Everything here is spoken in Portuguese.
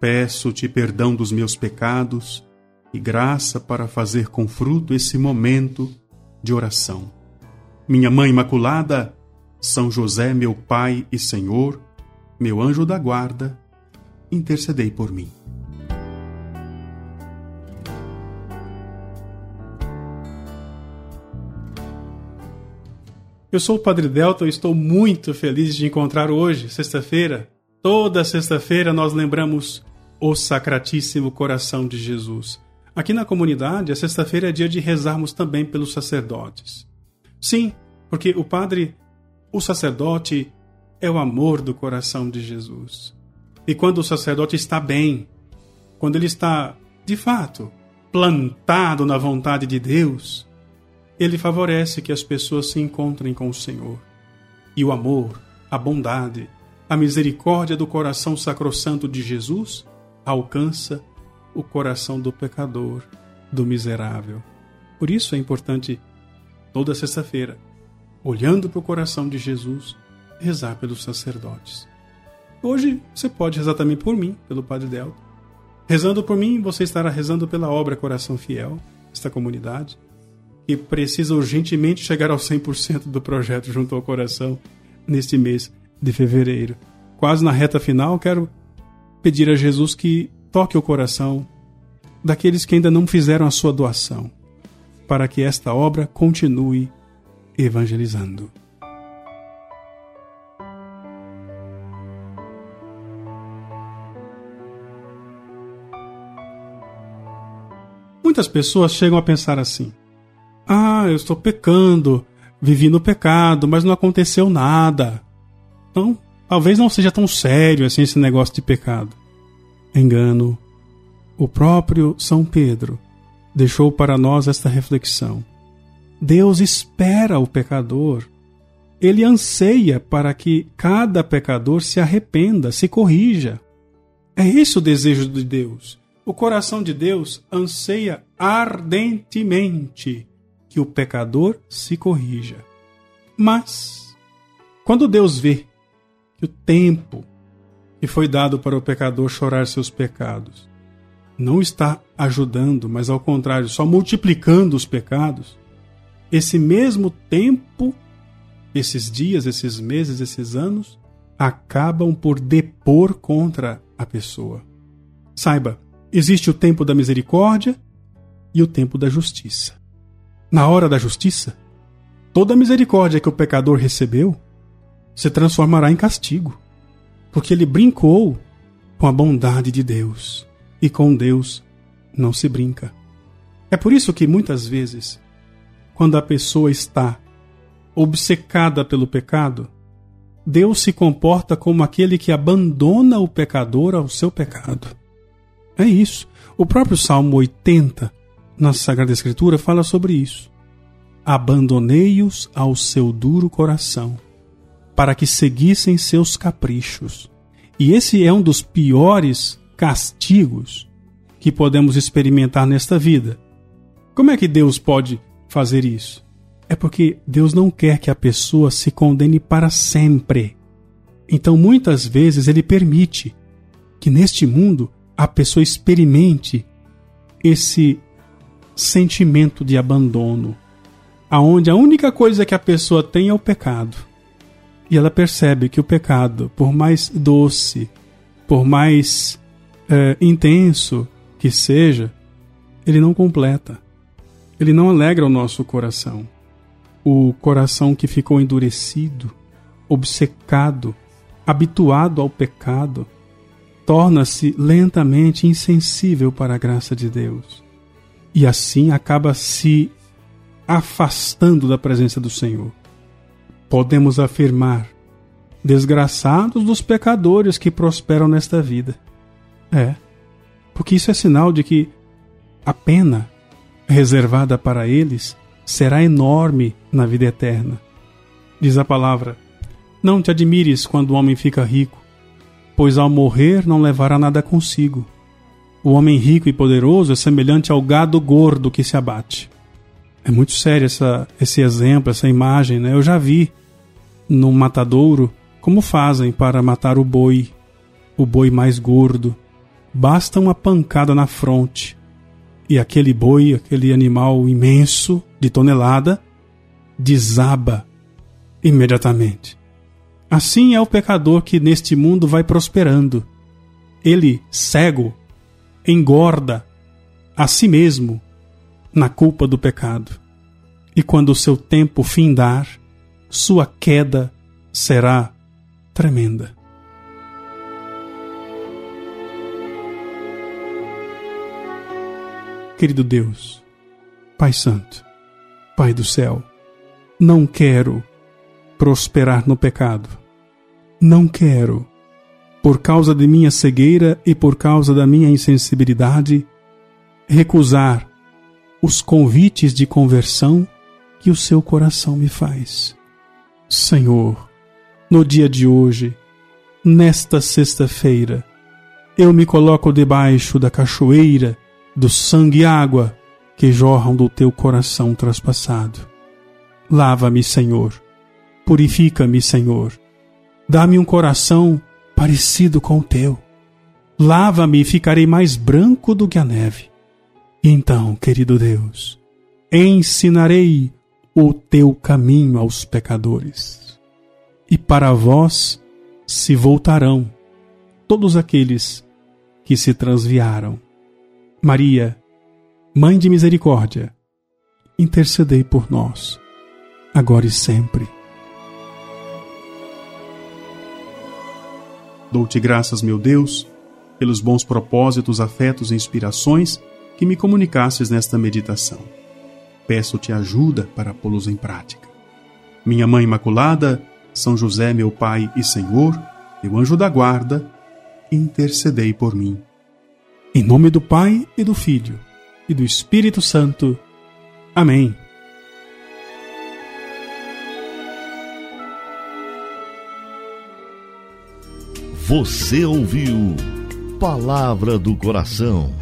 Peço-te perdão dos meus pecados e graça para fazer com fruto esse momento de oração. Minha Mãe Imaculada, São José, meu Pai e Senhor, meu anjo da guarda, intercedei por mim. Eu sou o Padre Delta e estou muito feliz de encontrar hoje, sexta-feira. Toda sexta-feira nós lembramos o Sacratíssimo Coração de Jesus. Aqui na comunidade, a sexta-feira é dia de rezarmos também pelos sacerdotes. Sim, porque o padre, o sacerdote, é o amor do coração de Jesus. E quando o sacerdote está bem, quando ele está, de fato, plantado na vontade de Deus, ele favorece que as pessoas se encontrem com o Senhor. E o amor, a bondade, a misericórdia do coração sacrossanto de Jesus alcança o coração do pecador, do miserável. Por isso é importante, toda sexta-feira, olhando para o coração de Jesus, rezar pelos sacerdotes. Hoje você pode rezar também por mim, pelo Padre Delta. Rezando por mim, você estará rezando pela obra Coração Fiel, esta comunidade, que precisa urgentemente chegar ao 100% do projeto junto ao coração neste mês de fevereiro. Quase na reta final, quero pedir a Jesus que toque o coração daqueles que ainda não fizeram a sua doação, para que esta obra continue evangelizando. Muitas pessoas chegam a pensar assim: ah, eu estou pecando, vivi no pecado, mas não aconteceu nada. Então, Talvez não seja tão sério assim esse negócio de pecado. Engano. O próprio São Pedro deixou para nós esta reflexão. Deus espera o pecador. Ele anseia para que cada pecador se arrependa, se corrija. É esse o desejo de Deus. O coração de Deus anseia ardentemente que o pecador se corrija. Mas, quando Deus vê que o tempo que foi dado para o pecador chorar seus pecados não está ajudando, mas ao contrário, só multiplicando os pecados, esse mesmo tempo, esses dias, esses meses, esses anos, acabam por depor contra a pessoa. Saiba, existe o tempo da misericórdia e o tempo da justiça. Na hora da justiça, toda a misericórdia que o pecador recebeu se transformará em castigo, porque ele brincou com a bondade de Deus e com Deus não se brinca. É por isso que muitas vezes, quando a pessoa está obcecada pelo pecado, Deus se comporta como aquele que abandona o pecador ao seu pecado. É isso. O próprio Salmo 80, na Sagrada Escritura, fala sobre isso. Abandonei-os ao seu duro coração para que seguissem seus caprichos. E esse é um dos piores castigos que podemos experimentar nesta vida. Como é que Deus pode fazer isso? É porque Deus não quer que a pessoa se condene para sempre. Então, muitas vezes, Ele permite que neste mundo a pessoa experimente esse sentimento de abandono, aonde a única coisa que a pessoa tem é o pecado. E ela percebe que o pecado, por mais doce, por mais é, intenso que seja, ele não completa. Ele não alegra o nosso coração. O coração que ficou endurecido, obcecado, habituado ao pecado, torna-se lentamente insensível para a graça de Deus. E assim acaba se afastando da presença do Senhor podemos afirmar: desgraçados dos pecadores que prosperam nesta vida. É, Porque isso é sinal de que a pena reservada para eles será enorme na vida eterna. Diz a palavra: Não te admires quando o homem fica rico, pois ao morrer não levará nada consigo. O homem rico e poderoso é semelhante ao gado gordo que se abate. É muito sério essa, esse exemplo, essa imagem, né? Eu já vi no matadouro como fazem para matar o boi, o boi mais gordo. Basta uma pancada na fronte e aquele boi, aquele animal imenso de tonelada, desaba imediatamente. Assim é o pecador que neste mundo vai prosperando. Ele, cego, engorda a si mesmo na culpa do pecado. E quando o seu tempo findar, sua queda será tremenda. Querido Deus, Pai Santo, Pai do céu, não quero prosperar no pecado. Não quero por causa de minha cegueira e por causa da minha insensibilidade, recusar os convites de conversão que o seu coração me faz. Senhor, no dia de hoje, nesta sexta-feira, eu me coloco debaixo da cachoeira do sangue e água que jorram do teu coração traspassado. Lava-me, Senhor. Purifica-me, Senhor. Dá-me um coração parecido com o teu. Lava-me e ficarei mais branco do que a neve. Então, querido Deus, ensinarei o teu caminho aos pecadores. E para vós se voltarão todos aqueles que se transviaram. Maria, Mãe de Misericórdia, intercedei por nós, agora e sempre. Dou-te graças, meu Deus, pelos bons propósitos, afetos e inspirações que me comunicasses nesta meditação. Peço-te ajuda para pô-los em prática. Minha Mãe Imaculada, São José, meu Pai e Senhor, meu anjo da guarda, intercedei por mim. Em nome do Pai e do Filho e do Espírito Santo. Amém. Você ouviu Palavra do Coração